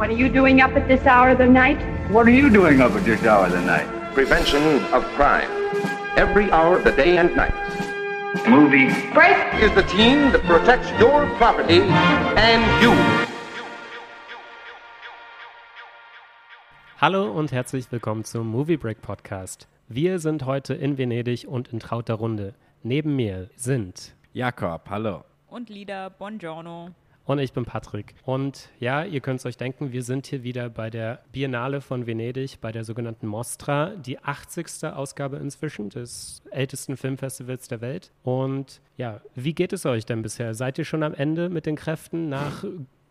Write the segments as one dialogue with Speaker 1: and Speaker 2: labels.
Speaker 1: What are you doing up at this hour of the night?
Speaker 2: What are you doing up at this hour of the night?
Speaker 3: Prevention of crime. Every hour of the day and night.
Speaker 2: Movie.
Speaker 1: Break!
Speaker 3: Is the team that protects your property and you.
Speaker 4: Hallo und herzlich willkommen zum Movie Break Podcast. Wir sind heute in Venedig und in trauter Runde. Neben mir sind
Speaker 5: Jakob, hallo.
Speaker 6: und Lieder Buongiorno.
Speaker 4: Und ich bin Patrick. Und ja, ihr könnt es euch denken, wir sind hier wieder bei der Biennale von Venedig, bei der sogenannten Mostra, die 80. Ausgabe inzwischen des ältesten Filmfestivals der Welt. Und ja, wie geht es euch denn bisher? Seid ihr schon am Ende mit den Kräften nach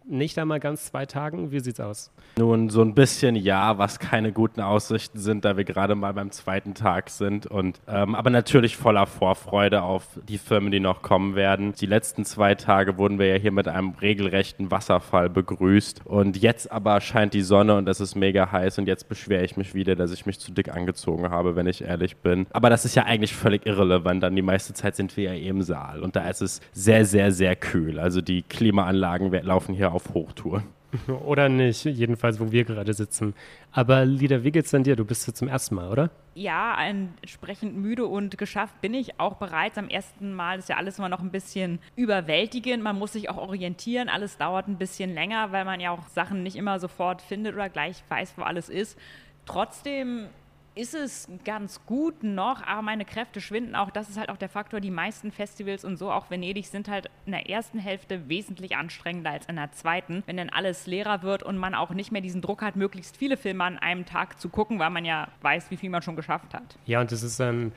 Speaker 4: nicht einmal ganz zwei Tagen? Wie sieht's aus?
Speaker 5: Nun, so ein bisschen ja, was keine guten Aussichten sind, da wir gerade mal beim zweiten Tag sind. Und ähm, aber natürlich voller Vorfreude auf die Filme, die noch kommen werden. Die letzten zwei Tage wurden wir ja hier mit einem regelrechten Wasserfall begrüßt. Und jetzt aber scheint die Sonne und es ist mega heiß. Und jetzt beschwere ich mich wieder, dass ich mich zu dick angezogen habe, wenn ich ehrlich bin. Aber das ist ja eigentlich völlig irrelevant. Dann die meiste Zeit sind wir ja im Saal. Und da ist es sehr, sehr, sehr kühl. Also die Klimaanlagen laufen hier auf Hochtouren.
Speaker 4: Oder nicht, jedenfalls, wo wir gerade sitzen. Aber Lieder, wie geht's denn dir? Du bist hier zum ersten Mal, oder?
Speaker 6: Ja, entsprechend müde und geschafft bin ich auch bereits. Am ersten Mal ist ja alles immer noch ein bisschen überwältigend. Man muss sich auch orientieren. Alles dauert ein bisschen länger, weil man ja auch Sachen nicht immer sofort findet oder gleich weiß, wo alles ist. Trotzdem ist es ganz gut noch, aber meine Kräfte schwinden auch. Das ist halt auch der Faktor. Die meisten Festivals und so, auch Venedig, sind halt in der ersten Hälfte wesentlich anstrengender als in der zweiten. Wenn dann alles leerer wird und man auch nicht mehr diesen Druck hat, möglichst viele Filme an einem Tag zu gucken, weil man ja weiß, wie viel man schon geschafft hat.
Speaker 4: Ja, und das ist dann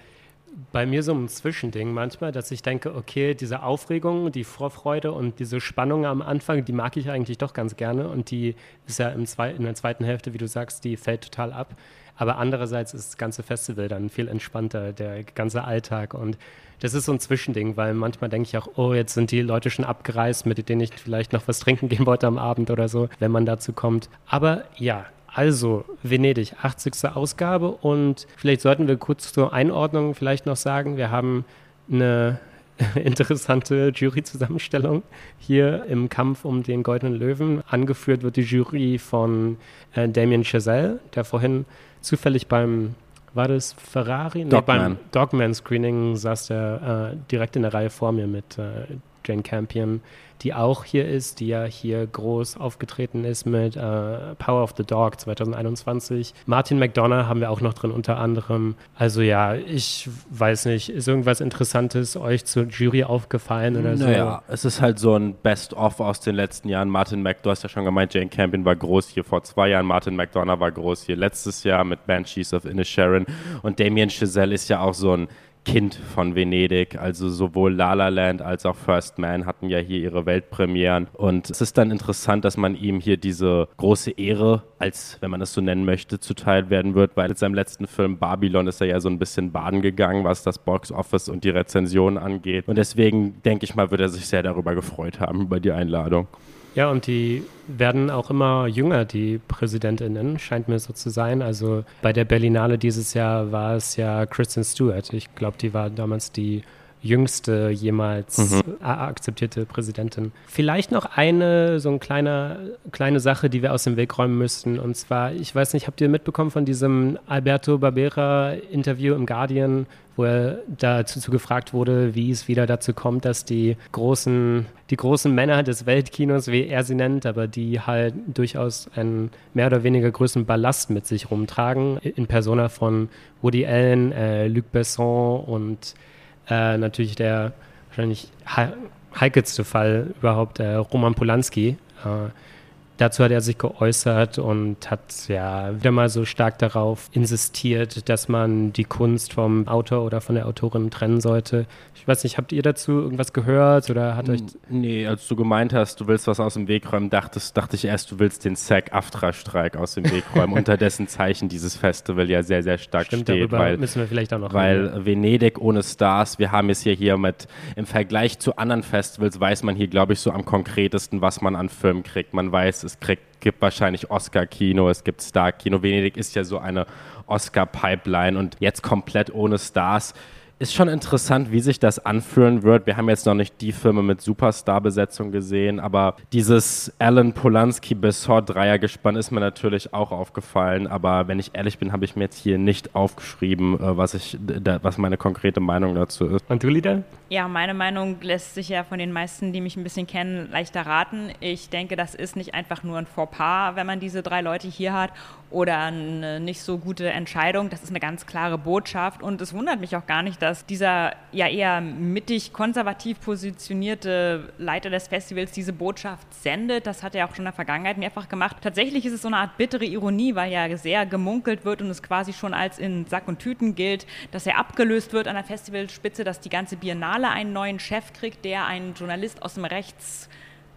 Speaker 4: bei mir so ein Zwischending manchmal, dass ich denke, okay, diese Aufregung, die Vorfreude und diese Spannung am Anfang, die mag ich eigentlich doch ganz gerne und die ist ja im in der zweiten Hälfte, wie du sagst, die fällt total ab. Aber andererseits ist das ganze Festival dann viel entspannter, der ganze Alltag und das ist so ein Zwischending, weil manchmal denke ich auch, oh, jetzt sind die Leute schon abgereist, mit denen ich vielleicht noch was trinken gehen wollte am Abend oder so, wenn man dazu kommt. Aber ja, also, Venedig, 80. Ausgabe und vielleicht sollten wir kurz zur Einordnung vielleicht noch sagen, wir haben eine interessante Jury-Zusammenstellung hier im Kampf um den Goldenen Löwen. Angeführt wird die Jury von äh, Damien Chazelle, der vorhin zufällig beim, war das Ferrari? Nee,
Speaker 5: Dogman.
Speaker 4: beim Dogman-Screening saß der äh, direkt in der Reihe vor mir mit äh, Jane Campion, die auch hier ist, die ja hier groß aufgetreten ist mit äh, Power of the Dog 2021. Martin McDonough haben wir auch noch drin unter anderem. Also ja, ich weiß nicht, ist irgendwas Interessantes euch zur Jury aufgefallen oder so?
Speaker 5: Naja, es ist halt so ein Best-of aus den letzten Jahren. Martin Mac, du hast ja schon gemeint, Jane Campion war groß hier vor zwei Jahren, Martin McDonough war groß hier letztes Jahr mit Banshees of Inisherin und Damien Chazelle ist ja auch so ein Kind von Venedig, also sowohl La La Land als auch First Man hatten ja hier ihre Weltpremieren. Und es ist dann interessant, dass man ihm hier diese große Ehre, als wenn man es so nennen möchte, zuteil werden wird, weil mit seinem letzten Film Babylon ist er ja so ein bisschen baden gegangen, was das Box Office und die Rezensionen angeht. Und deswegen denke ich mal, wird er sich sehr darüber gefreut haben, über die Einladung.
Speaker 4: Ja, und die werden auch immer jünger, die Präsidentinnen, scheint mir so zu sein. Also bei der Berlinale dieses Jahr war es ja Kristen Stewart. Ich glaube, die war damals die jüngste jemals a- akzeptierte Präsidentin. Vielleicht noch eine so eine kleine, kleine Sache, die wir aus dem Weg räumen müssten. Und zwar, ich weiß nicht, habt ihr mitbekommen von diesem Alberto Barbera Interview im Guardian, wo er dazu zu gefragt wurde, wie es wieder dazu kommt, dass die großen, die großen Männer des Weltkinos, wie er sie nennt, aber die halt durchaus einen mehr oder weniger größeren Ballast mit sich rumtragen, in Persona von Woody Allen, äh, Luc Besson und äh, natürlich der wahrscheinlich hei- heikelste Fall überhaupt, äh, Roman Polanski. Dazu hat er sich geäußert und hat ja wieder mal so stark darauf insistiert, dass man die Kunst vom Autor oder von der Autorin trennen sollte. Ich weiß nicht, habt ihr dazu irgendwas gehört oder hat euch
Speaker 5: Nee, als du gemeint hast, du willst was aus dem Weg räumen, dachtest, dachte ich erst, du willst den SAG-AFTRA-Streik aus dem Weg räumen, unter dessen Zeichen dieses Festival ja sehr, sehr stark
Speaker 4: Stimmt,
Speaker 5: steht,
Speaker 4: darüber
Speaker 5: weil,
Speaker 4: müssen wir vielleicht auch noch reden.
Speaker 5: weil Venedig ohne Stars, wir haben es hier, hier mit, im Vergleich zu anderen Festivals weiß man hier, glaube ich, so am konkretesten, was man an Filmen kriegt. Man weiß, es kriegt, gibt wahrscheinlich Oscar-Kino, es gibt Star-Kino. Venedig ist ja so eine Oscar-Pipeline und jetzt komplett ohne Stars ist schon interessant, wie sich das anfühlen wird. Wir haben jetzt noch nicht die Filme mit Superstar-Besetzung gesehen, aber dieses Alan Polanski-Bessort-Dreiergespann ist mir natürlich auch aufgefallen. Aber wenn ich ehrlich bin, habe ich mir jetzt hier nicht aufgeschrieben, äh, was, ich, was meine konkrete Meinung dazu ist.
Speaker 4: Und du, Lieder?
Speaker 6: Ja, meine Meinung lässt sich ja von den meisten, die mich ein bisschen kennen, leichter raten. Ich denke, das ist nicht einfach nur ein Fauxpas, wenn man diese drei Leute hier hat oder eine nicht so gute Entscheidung. Das ist eine ganz klare Botschaft und es wundert mich auch gar nicht, dass dieser ja eher mittig konservativ positionierte Leiter des Festivals diese Botschaft sendet. Das hat er auch schon in der Vergangenheit mehrfach gemacht. Tatsächlich ist es so eine Art bittere Ironie, weil ja sehr gemunkelt wird und es quasi schon als in Sack und Tüten gilt, dass er abgelöst wird an der Festivalspitze, dass die ganze Biennale einen neuen Chef kriegt, der ein Journalist aus dem Rechts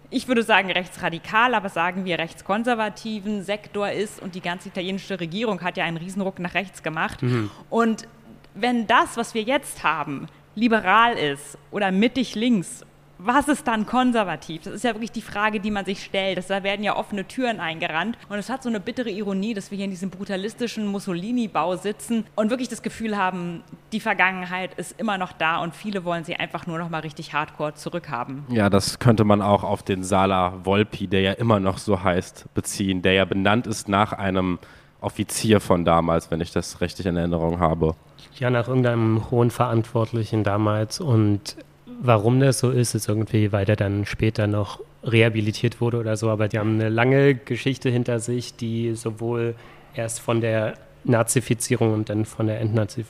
Speaker 6: ich würde sagen rechtsradikal, aber sagen wir rechtskonservativen Sektor ist und die ganze italienische Regierung hat ja einen Riesenruck nach rechts gemacht. Mhm. Und wenn das, was wir jetzt haben, liberal ist oder mittig links was ist dann konservativ? Das ist ja wirklich die Frage, die man sich stellt. da werden ja offene Türen eingerannt. Und es hat so eine bittere Ironie, dass wir hier in diesem brutalistischen Mussolini-Bau sitzen und wirklich das Gefühl haben, die Vergangenheit ist immer noch da und viele wollen sie einfach nur noch mal richtig hardcore zurückhaben.
Speaker 5: Ja, das könnte man auch auf den Sala Volpi, der ja immer noch so heißt, beziehen, der ja benannt ist nach einem Offizier von damals, wenn ich das richtig in Erinnerung habe.
Speaker 4: Ja, nach irgendeinem hohen Verantwortlichen damals und Warum das so ist, ist irgendwie, weil der dann später noch rehabilitiert wurde oder so. Aber die haben eine lange Geschichte hinter sich, die sowohl erst von der Nazifizierung und dann von der Entnazif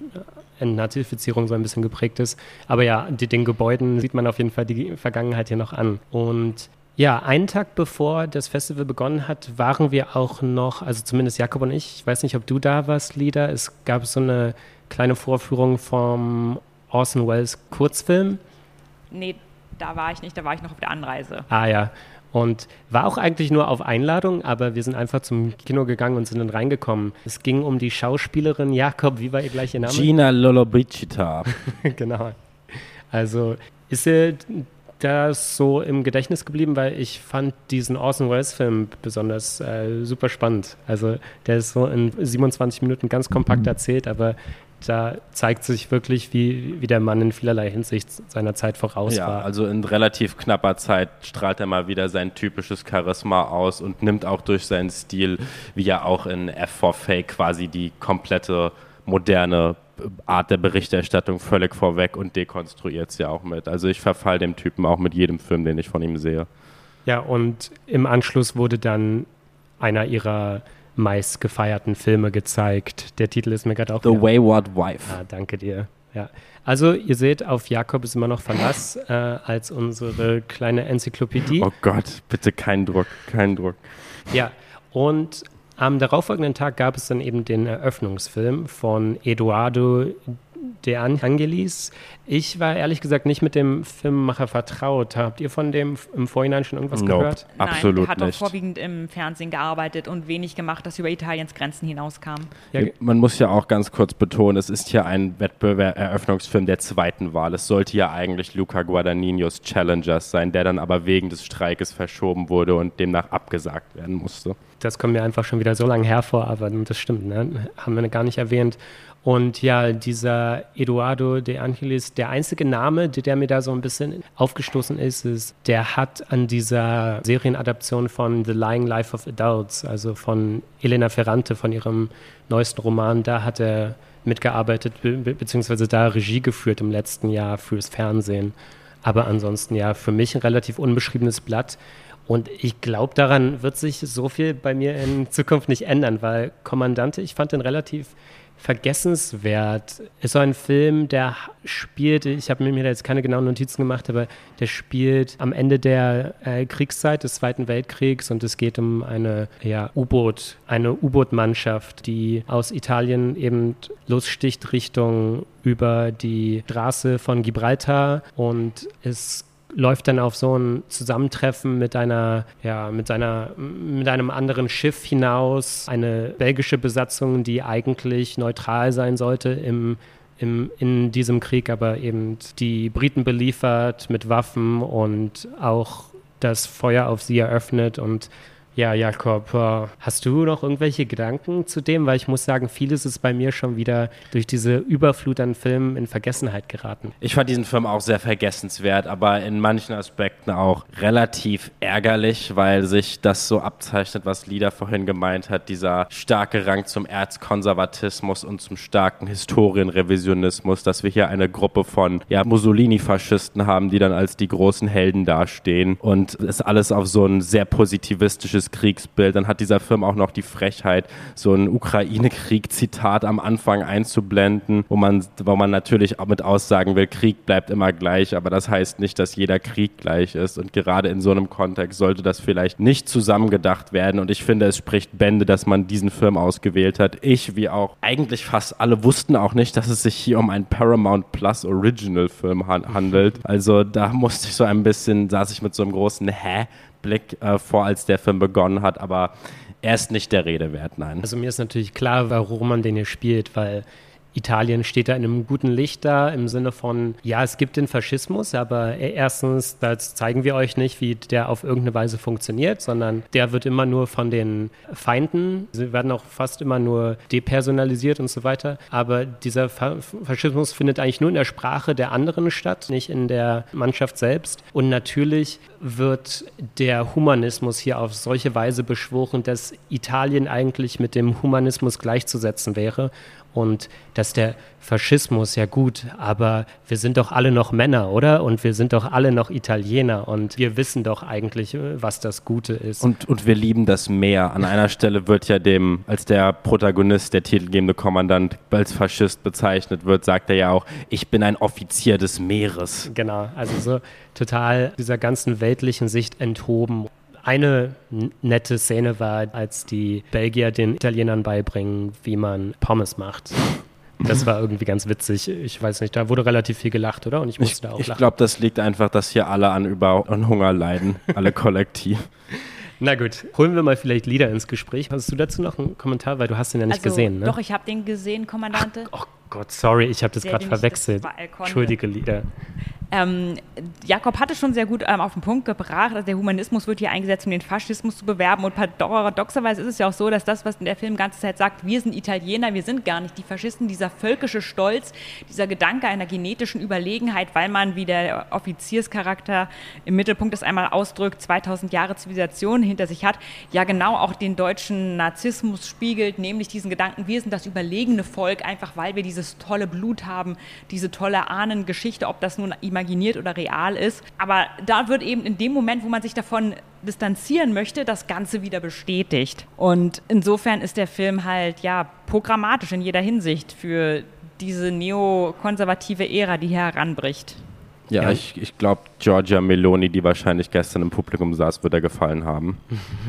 Speaker 4: Entnazifizierung so ein bisschen geprägt ist. Aber ja, die, den Gebäuden sieht man auf jeden Fall die Vergangenheit hier noch an. Und ja, einen Tag bevor das Festival begonnen hat, waren wir auch noch, also zumindest Jakob und ich, ich weiß nicht, ob du da warst, Lieder. Es gab so eine kleine Vorführung vom Orson Welles Kurzfilm
Speaker 6: Nee, da war ich nicht, da war ich noch auf der Anreise.
Speaker 4: Ah ja. Und war auch eigentlich nur auf Einladung, aber wir sind einfach zum Kino gegangen und sind dann reingekommen. Es ging um die Schauspielerin Jakob, wie war ihr gleich ihr Name?
Speaker 5: Gina Lollobrigida.
Speaker 4: genau. Also ist sie das so im Gedächtnis geblieben, weil ich fand diesen Orson Welles Film besonders äh, super spannend. Also der ist so in 27 Minuten ganz kompakt erzählt, aber da zeigt sich wirklich, wie, wie der Mann in vielerlei Hinsicht seiner Zeit voraus
Speaker 5: ja,
Speaker 4: war.
Speaker 5: Also in relativ knapper Zeit strahlt er mal wieder sein typisches Charisma aus und nimmt auch durch seinen Stil, wie er auch in F4 Fake quasi die komplette moderne Art der Berichterstattung völlig vorweg und dekonstruiert es ja auch mit. Also ich verfall dem Typen auch mit jedem Film, den ich von ihm sehe.
Speaker 4: Ja, und im Anschluss wurde dann einer ihrer meist gefeierten Filme gezeigt. Der Titel ist mir gerade auch.
Speaker 5: The Wayward Wife.
Speaker 4: Ah, danke dir. Ja. Also, ihr seht, auf Jakob ist immer noch Verlass äh, als unsere kleine Enzyklopädie.
Speaker 5: Oh Gott, bitte keinen Druck, keinen Druck.
Speaker 4: Ja, und am darauffolgenden Tag gab es dann eben den Eröffnungsfilm von Eduardo De Angelis. Ich war ehrlich gesagt nicht mit dem Filmemacher vertraut. Habt ihr von dem im Vorhinein schon irgendwas nope, gehört?
Speaker 6: Nein,
Speaker 5: absolut
Speaker 6: er hat
Speaker 5: nicht.
Speaker 6: auch vorwiegend im Fernsehen gearbeitet und wenig gemacht, das über Italiens Grenzen hinauskam.
Speaker 5: Ja, Man muss ja auch ganz kurz betonen, es ist hier ein Wettbewerb-Eröffnungsfilm der zweiten Wahl. Es sollte ja eigentlich Luca Guadagninios Challengers sein, der dann aber wegen des Streikes verschoben wurde und demnach abgesagt werden musste.
Speaker 4: Das kommt mir einfach schon wieder so lange hervor, aber das stimmt, ne? haben wir gar nicht erwähnt. Und ja, dieser Eduardo de Angelis, der einzige Name, der mir da so ein bisschen aufgestoßen ist, ist, der hat an dieser Serienadaption von The Lying Life of Adults, also von Elena Ferrante, von ihrem neuesten Roman, da hat er mitgearbeitet, be beziehungsweise da Regie geführt im letzten Jahr fürs Fernsehen. Aber ansonsten ja, für mich ein relativ unbeschriebenes Blatt. Und ich glaube, daran wird sich so viel bei mir in Zukunft nicht ändern, weil Kommandante, ich fand den relativ vergessenswert. Ist so ein Film, der spielt, ich habe mir da jetzt keine genauen Notizen gemacht, aber der spielt am Ende der äh, Kriegszeit des Zweiten Weltkriegs und es geht um eine ja, U-Boot, eine U-Boot-Mannschaft, die aus Italien eben lossticht Richtung über die Straße von Gibraltar und es läuft dann auf so ein Zusammentreffen mit einer, ja, mit seiner, mit einem anderen Schiff hinaus. Eine belgische Besatzung, die eigentlich neutral sein sollte im, im, in diesem Krieg, aber eben die Briten beliefert mit Waffen und auch das Feuer auf sie eröffnet und Ja, Jakob, äh, hast du noch irgendwelche Gedanken zu dem? Weil ich muss sagen, vieles ist bei mir schon wieder durch diese Überflut an Filmen in Vergessenheit geraten.
Speaker 5: Ich fand diesen Film auch sehr vergessenswert, aber in manchen Aspekten auch relativ ärgerlich, weil sich das so abzeichnet, was Lida vorhin gemeint hat, dieser starke Rang zum Erzkonservatismus und zum starken Historienrevisionismus, dass wir hier eine Gruppe von ja, Mussolini-Faschisten haben, die dann als die großen Helden dastehen und es alles auf so ein sehr positivistisches Kriegsbild. Dann hat dieser Film auch noch die Frechheit, so ein Ukraine-Krieg-Zitat am Anfang einzublenden, wo man, wo man natürlich auch mit aussagen will, Krieg bleibt immer gleich, aber das heißt nicht, dass jeder Krieg gleich ist. Und gerade in so einem Kontext sollte das vielleicht nicht zusammengedacht werden. Und ich finde, es spricht Bände, dass man diesen Film ausgewählt hat. Ich, wie auch eigentlich fast alle, wussten auch nicht, dass es sich hier um einen Paramount Plus Original Film handelt. Also da musste ich so ein bisschen, saß ich mit so einem großen Hä? Blick äh, vor, als der Film begonnen hat, aber er ist nicht der Rede wert, nein.
Speaker 4: Also mir ist natürlich klar, warum man den hier spielt, weil Italien steht da in einem guten Licht da im Sinne von, ja, es gibt den Faschismus, aber erstens, das zeigen wir euch nicht, wie der auf irgendeine Weise funktioniert, sondern der wird immer nur von den Feinden, sie werden auch fast immer nur depersonalisiert und so weiter. Aber dieser Faschismus findet eigentlich nur in der Sprache der anderen statt, nicht in der Mannschaft selbst. Und natürlich wird der Humanismus hier auf solche Weise beschworen, dass Italien eigentlich mit dem Humanismus gleichzusetzen wäre und dass der Faschismus, ja gut, aber wir sind doch alle noch Männer, oder? Und wir sind doch alle noch Italiener und wir wissen doch eigentlich, äh, was das Gute ist.
Speaker 5: Und, und wir lieben das Meer. An einer Stelle wird ja dem, als der Protagonist, der titelgebende Kommandant, als Faschist bezeichnet wird, sagt er ja auch, ich bin ein Offizier des Meeres.
Speaker 4: Genau, also so total dieser ganzen weltlichen Sicht enthoben. Eine nette Szene war, als die Belgier den Italienern beibringen, wie man Pommes macht. Das war irgendwie ganz witzig. Ich weiß nicht, da wurde relativ viel gelacht, oder? Und ich musste
Speaker 5: ich,
Speaker 4: da auch
Speaker 5: ich
Speaker 4: lachen.
Speaker 5: Ich glaube, das liegt einfach, dass hier alle an Über- und Hunger leiden, alle kollektiv.
Speaker 4: Na gut, holen wir mal vielleicht Lieder ins Gespräch. Hast du dazu noch einen Kommentar, weil du hast den ja nicht
Speaker 6: also,
Speaker 4: gesehen, ne?
Speaker 6: Doch, ich habe den gesehen, Kommandante.
Speaker 4: Ach, oh Gott, sorry, ich habe das gerade verwechselt. Entschuldige, Lieder.
Speaker 6: Ähm, Jakob hatte schon sehr gut ähm, auf den Punkt gebracht, also der Humanismus wird hier eingesetzt, um den Faschismus zu bewerben. Und paradoxerweise ist es ja auch so, dass das, was in der Film die ganze Zeit sagt, wir sind Italiener, wir sind gar nicht die Faschisten, dieser völkische Stolz, dieser Gedanke einer genetischen Überlegenheit, weil man, wie der Offizierscharakter im Mittelpunkt es einmal ausdrückt, 2000 Jahre Zivilisation hinter sich hat, ja genau auch den deutschen Narzissmus spiegelt, nämlich diesen Gedanken, wir sind das überlegene Volk, einfach weil wir dieses tolle Blut haben, diese tolle Ahnengeschichte, ob das nun imaginiert oder real ist. Aber da wird eben in dem Moment, wo man sich davon distanzieren möchte, das Ganze wieder bestätigt. Und insofern ist der Film halt ja programmatisch in jeder Hinsicht für diese neokonservative Ära, die hier heranbricht.
Speaker 5: Ja, ja. ich, ich glaube, Giorgia Meloni, die wahrscheinlich gestern im Publikum saß, wird er gefallen haben.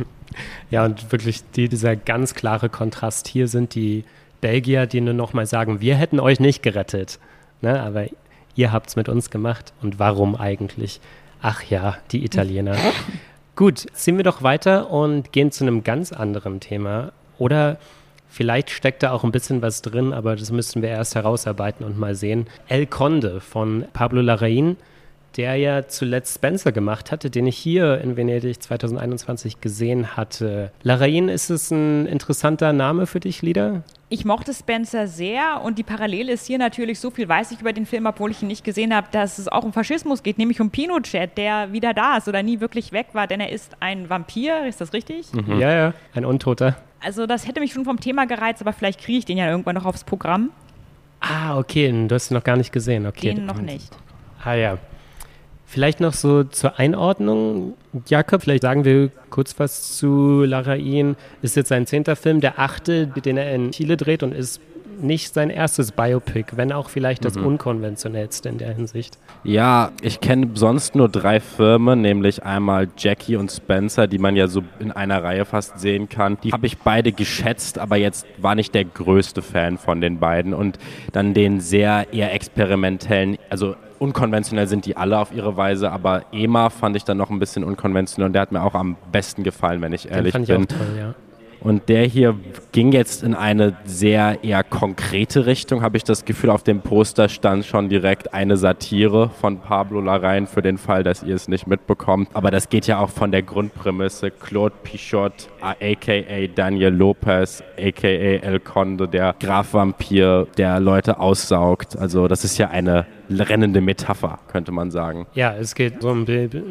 Speaker 4: ja, und wirklich die, dieser ganz klare Kontrast hier sind die Belgier, die nur noch mal sagen, wir hätten euch nicht gerettet. Ne? Aber ihr habt es mit uns gemacht und warum eigentlich? Ach ja, die Italiener. Gut, ziehen wir doch weiter und gehen zu einem ganz anderen Thema. Oder vielleicht steckt da auch ein bisschen was drin, aber das müssen wir erst herausarbeiten und mal sehen. El Conde von Pablo Larraín, der ja zuletzt Spencer gemacht hatte, den ich hier in Venedig 2021 gesehen hatte. Larraín, ist es ein interessanter Name für dich, Lieder?
Speaker 6: ich mochte Spencer sehr und die Parallele ist hier natürlich, so viel weiß ich über den Film, obwohl ich ihn nicht gesehen habe, dass es auch um Faschismus geht, nämlich um Pinochet, der wieder da ist oder nie wirklich weg war, denn er ist ein Vampir, ist das richtig?
Speaker 4: Mhm. Ja, ja, ein Untoter.
Speaker 6: Also das hätte mich schon vom Thema gereizt, aber vielleicht kriege ich den ja irgendwann noch aufs Programm.
Speaker 4: Ah, okay, du hast ihn noch gar nicht gesehen, okay.
Speaker 6: Den noch nicht.
Speaker 4: Ah ja. Vielleicht noch so zur Einordnung. Jakob, vielleicht sagen wir kurz was zu Larain. Ist jetzt sein zehnter Film, der achte, den er in Chile dreht und ist nicht sein erstes Biopic, wenn auch vielleicht das mhm. unkonventionellste in der Hinsicht.
Speaker 5: Ja, ich kenne sonst nur drei Firmen, nämlich einmal Jackie und Spencer, die man ja so in einer Reihe fast sehen kann. Die habe ich beide geschätzt, aber jetzt war nicht der größte Fan von den beiden. Und dann den sehr eher experimentellen, also unkonventionell sind die alle auf ihre Weise, aber EMA fand ich dann noch ein bisschen unkonventionell und der hat mir auch am besten gefallen, wenn ich ehrlich
Speaker 4: Den fand
Speaker 5: bin.
Speaker 4: Ich auch toll, ja.
Speaker 5: Und der hier ging jetzt in eine sehr eher konkrete Richtung, habe ich das Gefühl. Auf dem Poster stand schon direkt eine Satire von Pablo Larraín für den Fall, dass ihr es nicht mitbekommt. Aber das geht ja auch von der Grundprämisse. Claude Pichot, a.k.a. Daniel Lopez, a.k.a. El Conde, der Grafvampir, der Leute aussaugt. Also das ist ja eine rennende Metapher, könnte man sagen.
Speaker 4: Ja, es geht so ein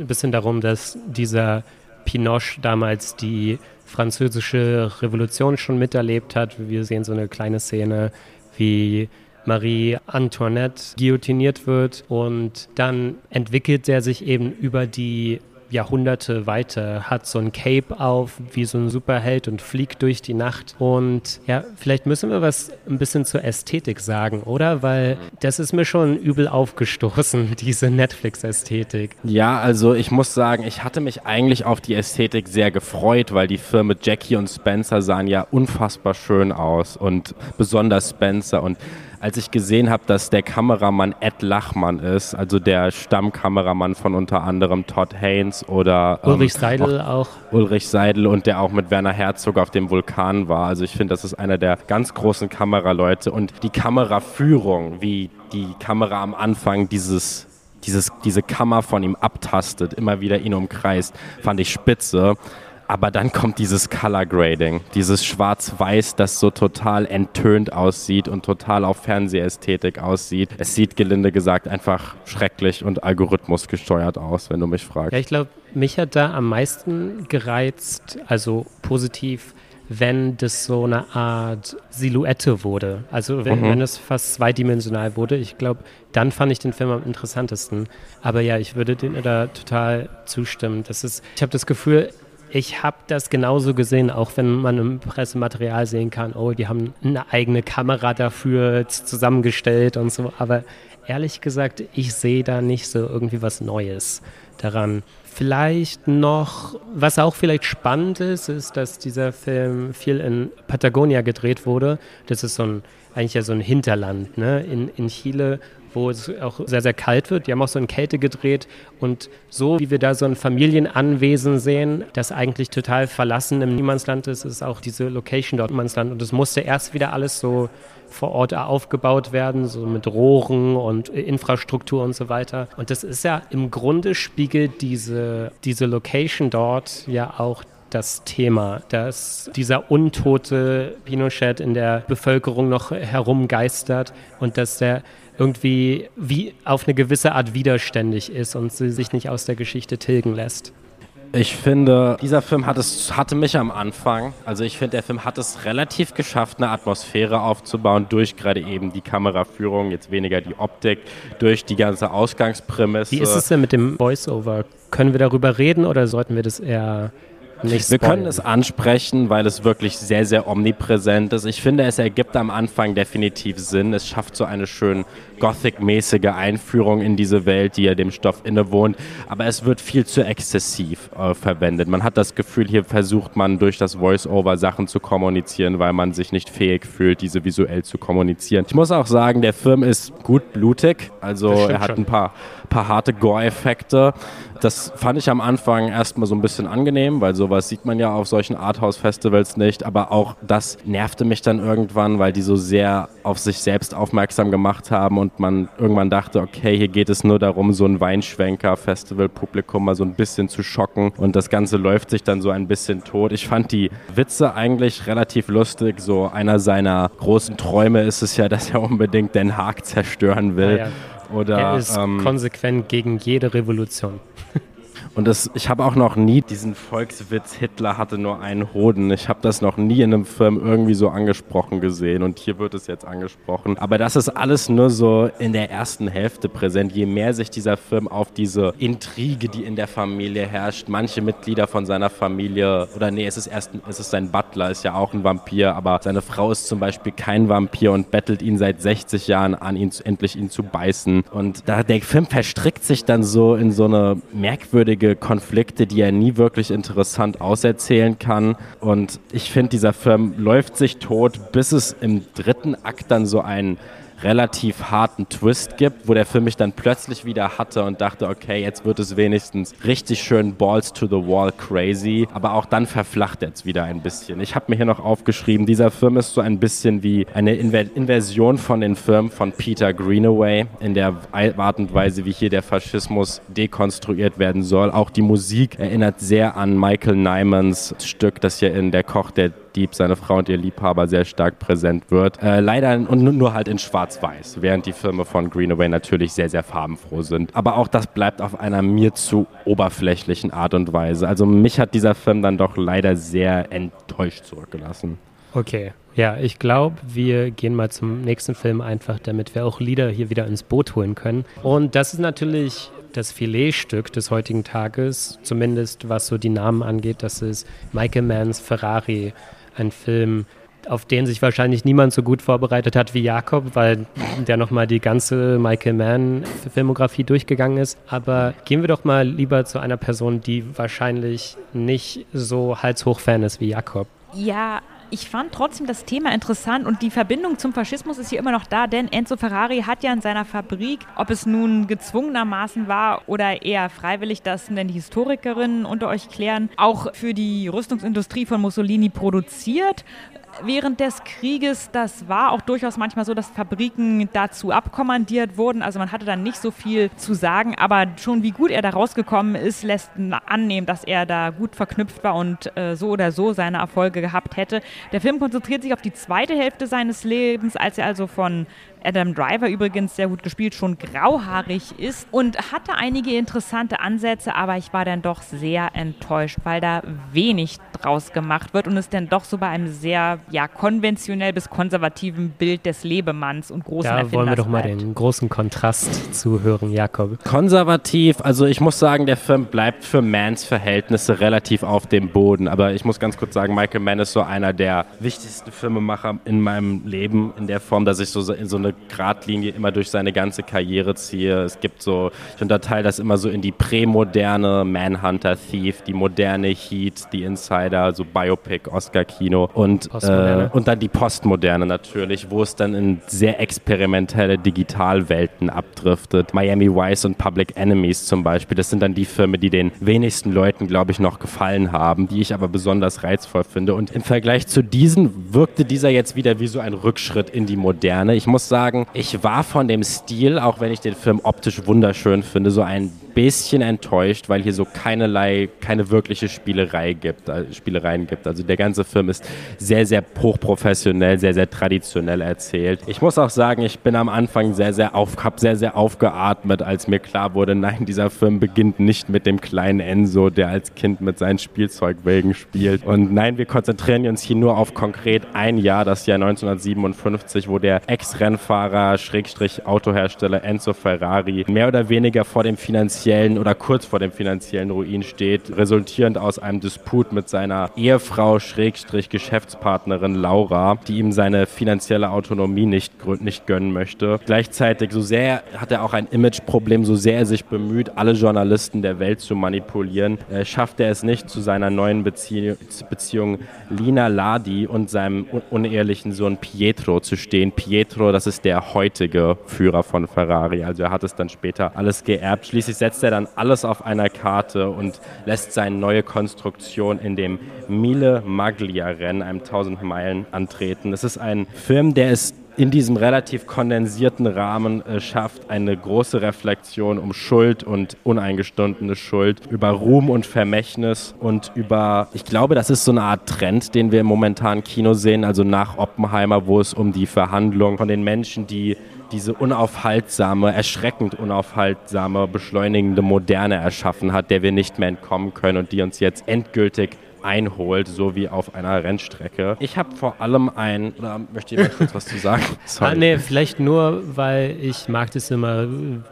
Speaker 4: bisschen darum, dass dieser Pinoche damals die französische Revolution schon miterlebt hat. Wir sehen so eine kleine Szene, wie Marie Antoinette guillotiniert wird und dann entwickelt er sich eben über die Jahrhunderte weiter, hat so ein Cape auf, wie so ein Superheld und fliegt durch die Nacht. Und ja, vielleicht müssen wir was ein bisschen zur Ästhetik sagen, oder? Weil das ist mir schon übel aufgestoßen, diese Netflix-Ästhetik.
Speaker 5: Ja, also ich muss sagen, ich hatte mich eigentlich auf die Ästhetik sehr gefreut, weil die Filme Jackie und Spencer sahen ja unfassbar schön aus und besonders Spencer und als ich gesehen habe, dass der Kameramann Ed Lachmann ist, also der Stammkameramann von unter anderem Todd Haynes oder
Speaker 4: ähm, Ulrich Seidel auch, auch.
Speaker 5: Ulrich Seidel und der auch mit Werner Herzog auf dem Vulkan war. Also ich finde, das ist einer der ganz großen Kameraleute und die Kameraführung, wie die Kamera am Anfang dieses dieses, diese Kammer von ihm abtastet, immer wieder ihn umkreist, fand ich spitze. Aber dann kommt dieses Color Grading, dieses Schwarz-Weiß, das so total enttönt aussieht und total auf Fernsehästhetik aussieht. Es sieht gelinde gesagt einfach schrecklich und algorithmusgesteuert aus, wenn du mich fragst.
Speaker 4: Ja, ich glaube, mich hat da am meisten gereizt, also positiv, wenn das so eine Art Silhouette wurde. Also wenn, mhm. wenn es fast zweidimensional wurde. Ich glaube, dann fand ich den Film am interessantesten. Aber ja, ich würde dir da total zustimmen. Das ist, ich habe das Gefühl, ich habe das genauso gesehen, auch wenn man im Pressematerial sehen kann, oh, die haben eine eigene Kamera dafür zusammengestellt und so. Aber ehrlich gesagt, ich sehe da nicht so irgendwie was Neues daran. Vielleicht noch, was auch vielleicht spannend ist, ist, dass dieser Film viel in Patagonia gedreht wurde. Das ist so ein, eigentlich ja so ein Hinterland ne? in, in Chile, wo es auch sehr, sehr kalt wird. Die haben auch so in Kälte gedreht. Und so wie wir da so ein Familienanwesen sehen, das eigentlich total verlassen im Niemandsland ist, ist auch diese Location dort Niemandsland. Und es musste erst wieder alles so vor Ort aufgebaut werden, so mit Rohren und Infrastruktur und so weiter. Und das ist ja im Grunde spiegelt diese, diese Location dort ja auch das Thema, dass dieser untote Pinochet in der Bevölkerung noch herumgeistert und dass der irgendwie wie auf eine gewisse Art widerständig ist und sie sich nicht aus der Geschichte tilgen lässt.
Speaker 5: Ich finde, dieser Film hat es, hatte mich am Anfang, also ich finde, der Film hat es relativ geschafft, eine Atmosphäre aufzubauen durch gerade eben die Kameraführung, jetzt weniger die Optik, durch die ganze Ausgangsprämisse.
Speaker 4: Wie ist es denn mit dem Voice-Over? Können wir darüber reden oder sollten wir das eher nicht
Speaker 5: Wir können es ansprechen, weil es wirklich sehr, sehr omnipräsent ist. Ich finde, es ergibt am Anfang definitiv Sinn. Es schafft so eine schön Gothic-mäßige Einführung in diese Welt, die ja dem Stoff innewohnt. Aber es wird viel zu exzessiv äh, verwendet. Man hat das Gefühl, hier versucht man durch das Voice-Over Sachen zu kommunizieren, weil man sich nicht fähig fühlt, diese visuell zu kommunizieren. Ich muss auch sagen, der Film ist gut blutig. Also er hat ein paar, paar harte Gore-Effekte. Das fand ich am Anfang erstmal so ein bisschen angenehm, weil sowas sieht man ja auf solchen Arthouse-Festivals nicht. Aber auch das nervte mich dann irgendwann, weil die so sehr auf sich selbst aufmerksam gemacht haben und man irgendwann dachte, okay, hier geht es nur darum, so ein Weinschwenker-Festival-Publikum mal so ein bisschen zu schocken und das Ganze läuft sich dann so ein bisschen tot. Ich fand die Witze eigentlich relativ lustig. So einer seiner großen Träume ist es ja, dass er unbedingt Den Haag zerstören will. Ja, ja. Oder,
Speaker 4: er ist ähm, konsequent gegen jede Revolution.
Speaker 5: Und das, ich habe auch noch nie diesen Volkswitz, Hitler hatte nur einen Hoden. Ich habe das noch nie in einem Film irgendwie so angesprochen gesehen und hier wird es jetzt angesprochen. Aber das ist alles nur so in der ersten Hälfte präsent. Je mehr sich dieser Film auf diese Intrige, die in der Familie herrscht, manche Mitglieder von seiner Familie, oder nee, es ist erst, es ist sein Butler, ist ja auch ein Vampir, aber seine Frau ist zum Beispiel kein Vampir und bettelt ihn seit 60 Jahren an, ihn, endlich ihn zu beißen. Und da, der Film verstrickt sich dann so in so eine merkwürdige einige Konflikte, die er nie wirklich interessant auserzählen kann. Und ich finde, dieser Film läuft sich tot, bis es im dritten Akt dann so einen relativ harten Twist gibt, wo der Film mich dann plötzlich wieder hatte und dachte, okay, jetzt wird es wenigstens richtig schön Balls to the Wall crazy, aber auch dann verflacht jetzt wieder ein bisschen. Ich habe mir hier noch aufgeschrieben, dieser Film ist so ein bisschen wie eine Inver Inversion von den Filmen von Peter Greenaway in der Art und Weise, wie hier der Faschismus dekonstruiert werden soll. Auch die Musik erinnert sehr an Michael Nymans Stück, das hier in Der Koch der Dieb, seine Frau und ihr Liebhaber sehr stark präsent wird. Äh, leider und nur halt in Schwarz-Weiß, während die Filme von Greenaway natürlich sehr, sehr farbenfroh sind. Aber auch das bleibt auf einer mir zu oberflächlichen Art und Weise. Also mich hat dieser Film dann doch leider sehr enttäuscht zurückgelassen.
Speaker 4: Okay. Ja, ich glaube, wir gehen mal zum nächsten Film einfach, damit wir auch Lieder hier wieder ins Boot holen können. Und das ist natürlich das Filetstück des heutigen Tages, zumindest was so die Namen angeht. Das ist Michael Manns Ferrari, ein Film, auf den sich wahrscheinlich niemand so gut vorbereitet hat wie Jakob, weil der nochmal die ganze Michael Mann-Filmografie durchgegangen ist. Aber gehen wir doch mal lieber zu einer Person, die wahrscheinlich nicht so halshoch Fan ist wie Jakob.
Speaker 6: Ja, ich fand trotzdem das Thema interessant und die Verbindung zum Faschismus ist hier immer noch da, denn Enzo Ferrari hat ja in seiner Fabrik, ob es nun gezwungenermaßen war oder eher freiwillig, das denn die Historikerinnen unter euch klären, auch für die Rüstungsindustrie von Mussolini produziert während des Krieges, das war auch durchaus manchmal so, dass Fabriken dazu abkommandiert wurden. Also man hatte dann nicht so viel zu sagen, aber schon wie gut er da rausgekommen ist, lässt annehmen, dass er da gut verknüpft war und äh, so oder so seine Erfolge gehabt hätte. Der Film konzentriert sich auf die zweite Hälfte seines Lebens, als er also von Adam Driver übrigens sehr gut gespielt, schon grauhaarig ist und hatte einige interessante Ansätze, aber ich war dann doch sehr enttäuscht, weil da wenig draus gemacht wird und es dann doch so bei einem sehr ja, konventionell bis konservativen Bild des Lebemanns und großen
Speaker 4: Da
Speaker 6: Erfinders
Speaker 4: wollen wir doch mal
Speaker 6: bleibt.
Speaker 4: den großen Kontrast zuhören, Jakob.
Speaker 5: Konservativ, also ich muss sagen, der Film bleibt für Mans Verhältnisse relativ auf dem Boden. Aber ich muss ganz kurz sagen, Michael Mann ist so einer der wichtigsten Filmemacher in meinem Leben, in der Form, dass ich so in so eine Gradlinie immer durch seine ganze Karriere ziehe. Es gibt so, ich unterteile das immer so in die prämoderne Manhunter Thief, die moderne Heat, die Insider, so Biopic, Oscar-Kino und, äh, und dann die Postmoderne natürlich, wo es dann in sehr experimentelle Digitalwelten abdriftet. Miami Vice und Public Enemies zum Beispiel, das sind dann die Filme, die den wenigsten Leuten, glaube ich, noch gefallen haben, die ich aber besonders reizvoll finde. Und im Vergleich zu diesen wirkte dieser jetzt wieder wie so ein Rückschritt in die Moderne. Ich muss sagen, ich war von dem Stil, auch wenn ich den Film optisch wunderschön finde, so ein bisschen enttäuscht, weil hier so keinerlei, keine wirkliche Spielerei gibt, äh, Spielereien gibt. Also der ganze Film ist sehr, sehr hochprofessionell, sehr, sehr traditionell erzählt. Ich muss auch sagen, ich bin am Anfang sehr, sehr auf, hab sehr, sehr aufgeatmet, als mir klar wurde, nein, dieser Film beginnt nicht mit dem kleinen Enzo, der als Kind mit seinen Spielzeugwägen spielt. Und nein, wir konzentrieren uns hier nur auf konkret ein Jahr, das Jahr 1957, wo der Ex-Rennfahrer, Schrägstrich Autohersteller Enzo Ferrari mehr oder weniger vor dem finanziellen oder kurz vor dem finanziellen Ruin steht, resultierend aus einem Disput mit seiner Ehefrau, Schrägstrich Geschäftspartnerin Laura, die ihm seine finanzielle Autonomie nicht, nicht gönnen möchte. Gleichzeitig, so sehr hat er auch ein Imageproblem, so sehr er sich bemüht, alle Journalisten der Welt zu manipulieren, äh, schafft er es nicht, zu seiner neuen Bezie Beziehung Lina Ladi und seinem un unehelichen Sohn Pietro zu stehen. Pietro, das ist der heutige Führer von Ferrari. Also er hat es dann später alles geerbt. Schließlich setzt er dann alles auf einer Karte und lässt seine neue Konstruktion in dem Mille Maglia Rennen, einem 1000 Meilen, antreten. Es ist ein Film, der es in diesem relativ kondensierten Rahmen äh, schafft, eine große Reflexion um Schuld und uneingestundene Schuld, über Ruhm und Vermächtnis und über, ich glaube, das ist so eine Art Trend, den wir im momentanen Kino sehen, also nach Oppenheimer, wo es um die Verhandlung von den Menschen, die diese unaufhaltsame, erschreckend unaufhaltsame, beschleunigende Moderne erschaffen hat, der wir nicht mehr entkommen können und die uns jetzt endgültig einholt, so wie auf einer Rennstrecke. Ich habe vor allem ein, oder möchte jemand kurz was zu sagen?
Speaker 4: Ah, nee, vielleicht nur, weil ich mag das immer,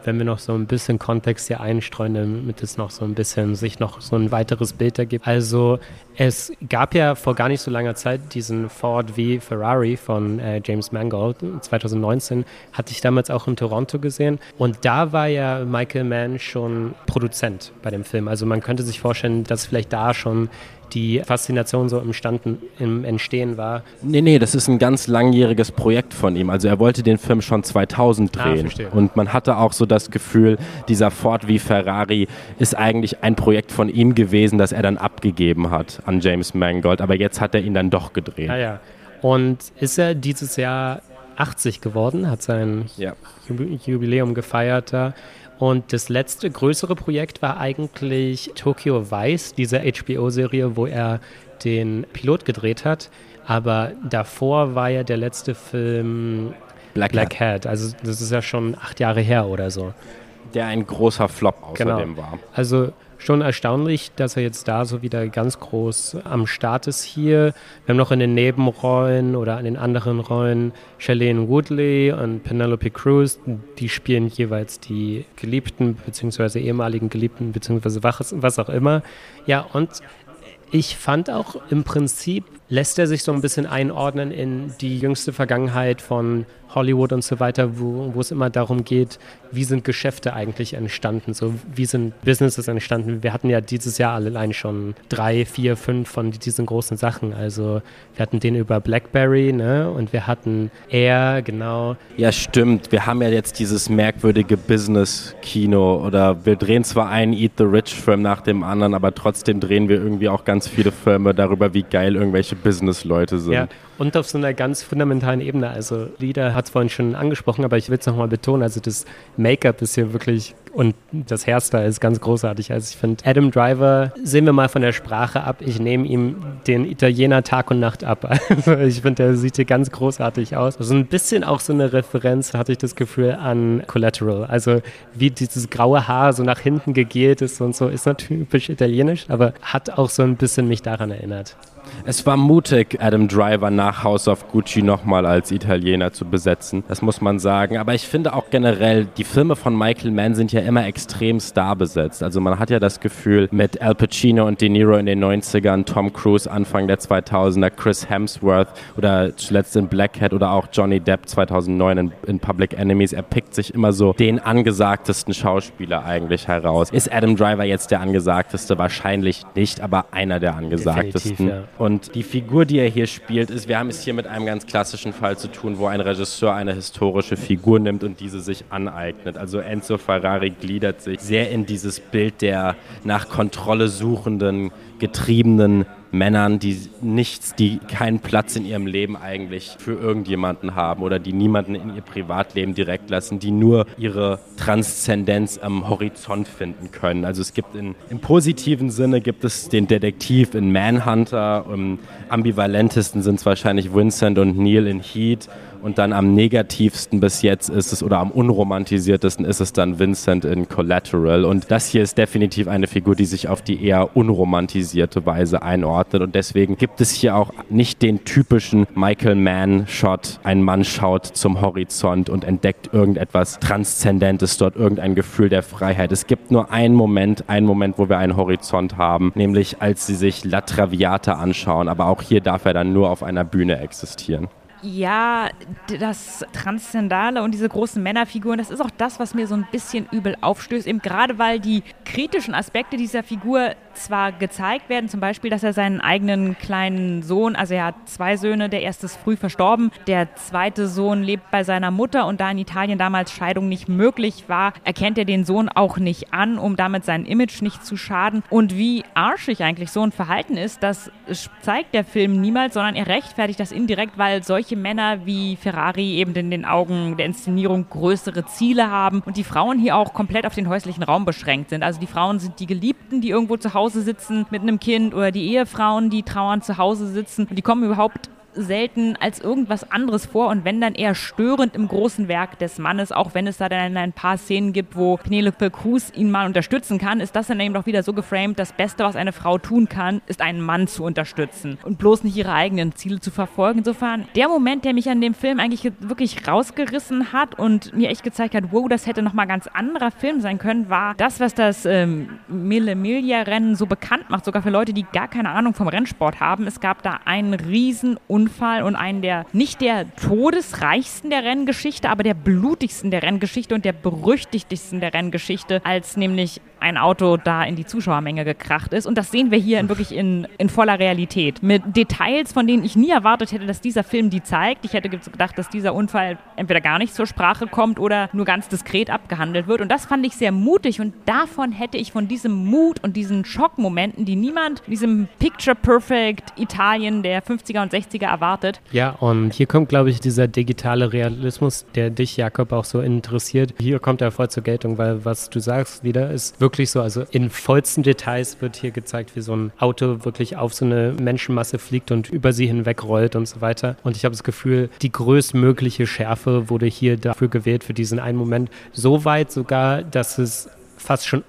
Speaker 4: wenn wir noch so ein bisschen Kontext hier einstreuen, damit es noch so ein bisschen sich noch so ein weiteres Bild ergibt. Also Es gab ja vor gar nicht so langer Zeit diesen Ford v Ferrari von äh, James Mangold. 2019 hatte ich damals auch in Toronto gesehen. Und da war ja Michael Mann schon Produzent bei dem Film. Also man könnte sich vorstellen, dass vielleicht da schon die Faszination so im, Standen, im Entstehen war.
Speaker 5: Nee, nee, das ist ein ganz langjähriges Projekt von ihm. Also er wollte den Film schon 2000
Speaker 4: Ah,
Speaker 5: drehen.
Speaker 4: verstehe.
Speaker 5: und man hatte auch so das Gefühl, dieser Ford wie Ferrari ist eigentlich ein Projekt von ihm gewesen, das er dann abgegeben hat an James Mangold. Aber jetzt hat er ihn dann doch gedreht.
Speaker 4: Ja, ja. Und ist er dieses Jahr 80 geworden, hat sein
Speaker 5: Ja.
Speaker 4: Jubi- Jubiläum gefeiert. Und das letzte größere Projekt war eigentlich Tokyo Vice, diese HBO-Serie, wo er den Pilot gedreht hat. Aber davor war ja der letzte Film
Speaker 5: Black,
Speaker 4: Black Hat. Also das ist ja schon acht Jahre her oder so.
Speaker 5: der ein großer Flop
Speaker 4: Genau.
Speaker 5: außerdem war.
Speaker 4: Also schon erstaunlich, dass er jetzt da so wieder ganz groß am Start ist hier. Wir haben noch in den Nebenrollen oder an den anderen Rollen Shailene Woodley und Penelope Cruz. Die spielen jeweils die Geliebten bzw. ehemaligen Geliebten bzw. was, was auch immer. Ja, und ich fand auch im Prinzip lässt er sich so ein bisschen einordnen in die jüngste Vergangenheit von Hollywood und so weiter, wo, wo es immer darum geht, wie sind Geschäfte eigentlich entstanden, so wie sind Businesses entstanden. Wir hatten ja dieses Jahr allein schon drei, vier, fünf von diesen großen Sachen. Also wir hatten den über BlackBerry, ne, und wir hatten Air, genau.
Speaker 5: Ja, stimmt. Wir haben ja jetzt dieses merkwürdige Business-Kino oder wir drehen zwar einen Eat the Rich-Film nach dem anderen, aber trotzdem drehen wir irgendwie auch ganz viele Filme darüber, wie geil irgendwelche Business-Leute sind.
Speaker 4: Ja, und auf so einer ganz fundamentalen Ebene. Also, Lieder hat es vorhin schon angesprochen, aber ich will es nochmal betonen. Also, das Make-up ist hier wirklich und das Hairstyle ist ganz großartig. Also, ich finde, Adam Driver, sehen wir mal von der Sprache ab. Ich nehme ihm den Italiener Tag und Nacht ab. Also, ich finde, der sieht hier ganz großartig aus. Also, ein bisschen auch so eine Referenz, hatte ich das Gefühl, an Collateral. Also, wie dieses graue Haar so nach hinten gegelt ist und so, ist natürlich typisch italienisch, aber hat auch so ein bisschen mich daran erinnert.
Speaker 5: Es war mutig, Adam Driver nach House of Gucci nochmal als Italiener zu besetzen. Das muss man sagen. Aber ich finde auch generell, die Filme von Michael Mann sind ja immer extrem starbesetzt. Also man hat ja das Gefühl, mit Al Pacino und De Niro in den 90ern, Tom Cruise Anfang der 2000er, Chris Hemsworth oder zuletzt in Black Hat oder auch Johnny Depp 2009 in, in Public Enemies. Er pickt sich immer so den angesagtesten Schauspieler eigentlich heraus. Ist Adam Driver jetzt der angesagteste? Wahrscheinlich nicht, aber einer der angesagtesten.
Speaker 4: ja.
Speaker 5: Und die Figur, die er hier spielt, ist, wir haben es hier mit einem ganz klassischen Fall zu tun, wo ein Regisseur eine historische Figur nimmt und diese sich aneignet. Also Enzo Ferrari gliedert sich sehr in dieses Bild der nach Kontrolle suchenden, getriebenen Männern, die nichts, die keinen Platz in ihrem Leben eigentlich für irgendjemanden haben oder die niemanden in ihr Privatleben direkt lassen, die nur ihre Transzendenz am Horizont finden können. Also es gibt in, im positiven Sinne gibt es den Detektiv in Manhunter, am ambivalentesten sind es wahrscheinlich Vincent und Neil in Heat und dann am negativsten bis jetzt ist es oder am unromantisiertesten ist es dann Vincent in Collateral. Und das hier ist definitiv eine Figur, die sich auf die eher unromantisierte Weise einordnet. Und deswegen gibt es hier auch nicht den typischen Michael Mann-Shot. Ein Mann schaut zum Horizont und entdeckt irgendetwas Transzendentes dort, irgendein Gefühl der Freiheit. Es gibt nur einen Moment, einen Moment, wo wir einen Horizont haben, nämlich als sie sich La Traviata anschauen. Aber auch hier darf er dann nur auf einer Bühne existieren.
Speaker 6: Ja, das Transzendale und diese großen Männerfiguren, das ist auch das, was mir so ein bisschen übel aufstößt. Eben gerade weil die kritischen Aspekte dieser Figur zwar gezeigt werden, zum Beispiel, dass er seinen eigenen kleinen Sohn, also er hat zwei Söhne, der erste ist früh verstorben, der zweite Sohn lebt bei seiner Mutter und da in Italien damals Scheidung nicht möglich war, erkennt er den Sohn auch nicht an, um damit sein Image nicht zu schaden. Und wie arschig eigentlich so ein Verhalten ist, das zeigt der Film niemals, sondern er rechtfertigt das indirekt, weil solche Männer wie Ferrari eben in den Augen der Inszenierung größere Ziele haben und die Frauen hier auch komplett auf den häuslichen Raum beschränkt sind. Also die Frauen sind die Geliebten, die irgendwo zu Hause sitzen mit einem Kind oder die Ehefrauen, die trauernd zu Hause sitzen. Und die kommen überhaupt selten als irgendwas anderes vor und wenn dann eher störend im großen Werk des Mannes, auch wenn es da dann ein paar Szenen gibt, wo Penelope Cruz ihn mal unterstützen kann, ist das dann eben doch wieder so geframed, das Beste, was eine Frau tun kann, ist einen Mann zu unterstützen und bloß nicht ihre eigenen Ziele zu verfolgen. Insofern der Moment, der mich an dem Film eigentlich wirklich rausgerissen hat und mir echt gezeigt hat, wow, das hätte nochmal ganz anderer Film sein können, war das, was das ähm, Mille Miglia Rennen so bekannt macht, sogar für Leute, die gar keine Ahnung vom Rennsport haben. Es gab da einen riesen Unfall und einen der, nicht der todesreichsten der Renngeschichte, aber der blutigsten der Renngeschichte und der berüchtigsten der Renngeschichte, als nämlich ein Auto da in die Zuschauermenge gekracht ist. Und das sehen wir hier in, wirklich in, in voller Realität. Mit Details, von denen ich nie erwartet hätte, dass dieser Film die zeigt. Ich hätte gedacht, dass dieser Unfall entweder gar nicht zur Sprache kommt oder nur ganz diskret abgehandelt wird. Und das fand ich sehr mutig. Und davon hätte ich von diesem Mut und diesen Schockmomenten, die niemand in diesem Picture Perfect Italien der 50er und 60er erwartet.
Speaker 4: Ja, und hier kommt, glaube ich, dieser digitale Realismus, der dich, Jakob, auch so interessiert. Hier kommt er voll zur Geltung, weil was du sagst wieder ist wirklich so, also in vollsten Details wird hier gezeigt, wie so ein Auto wirklich auf so eine Menschenmasse fliegt und über sie hinwegrollt und so weiter. Und ich habe das Gefühl, die größtmögliche Schärfe wurde hier dafür gewählt, für diesen einen Moment. So weit sogar, dass es fast schon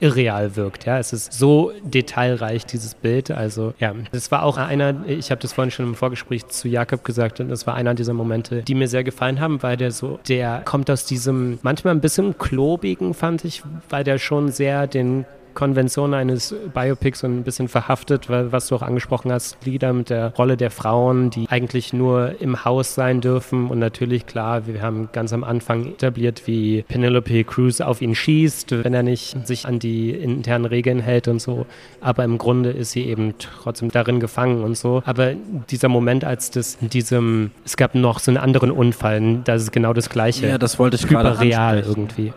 Speaker 4: irreal wirkt. Ja, es ist so detailreich dieses Bild. Also ja, das war auch einer. Ich habe das vorhin schon im Vorgespräch zu Jakob gesagt und das war einer dieser Momente, die mir sehr gefallen haben, weil der so, der kommt aus diesem manchmal ein bisschen klobigen, fand ich, weil der schon sehr den Konvention eines Biopics so ein bisschen verhaftet, weil, was du auch angesprochen hast, Lieder mit der Rolle der Frauen, die eigentlich nur im Haus sein dürfen. Und natürlich, klar, wir haben ganz am Anfang etabliert, wie Penelope Cruz auf ihn schießt, wenn er nicht sich an die internen Regeln hält und so. Aber im Grunde ist sie eben trotzdem darin gefangen und so. Aber dieser Moment, als das in diesem, es gab noch so einen anderen Unfall, das ist genau das Gleiche.
Speaker 5: Ja, das wollte ich gerade
Speaker 4: real irgendwie.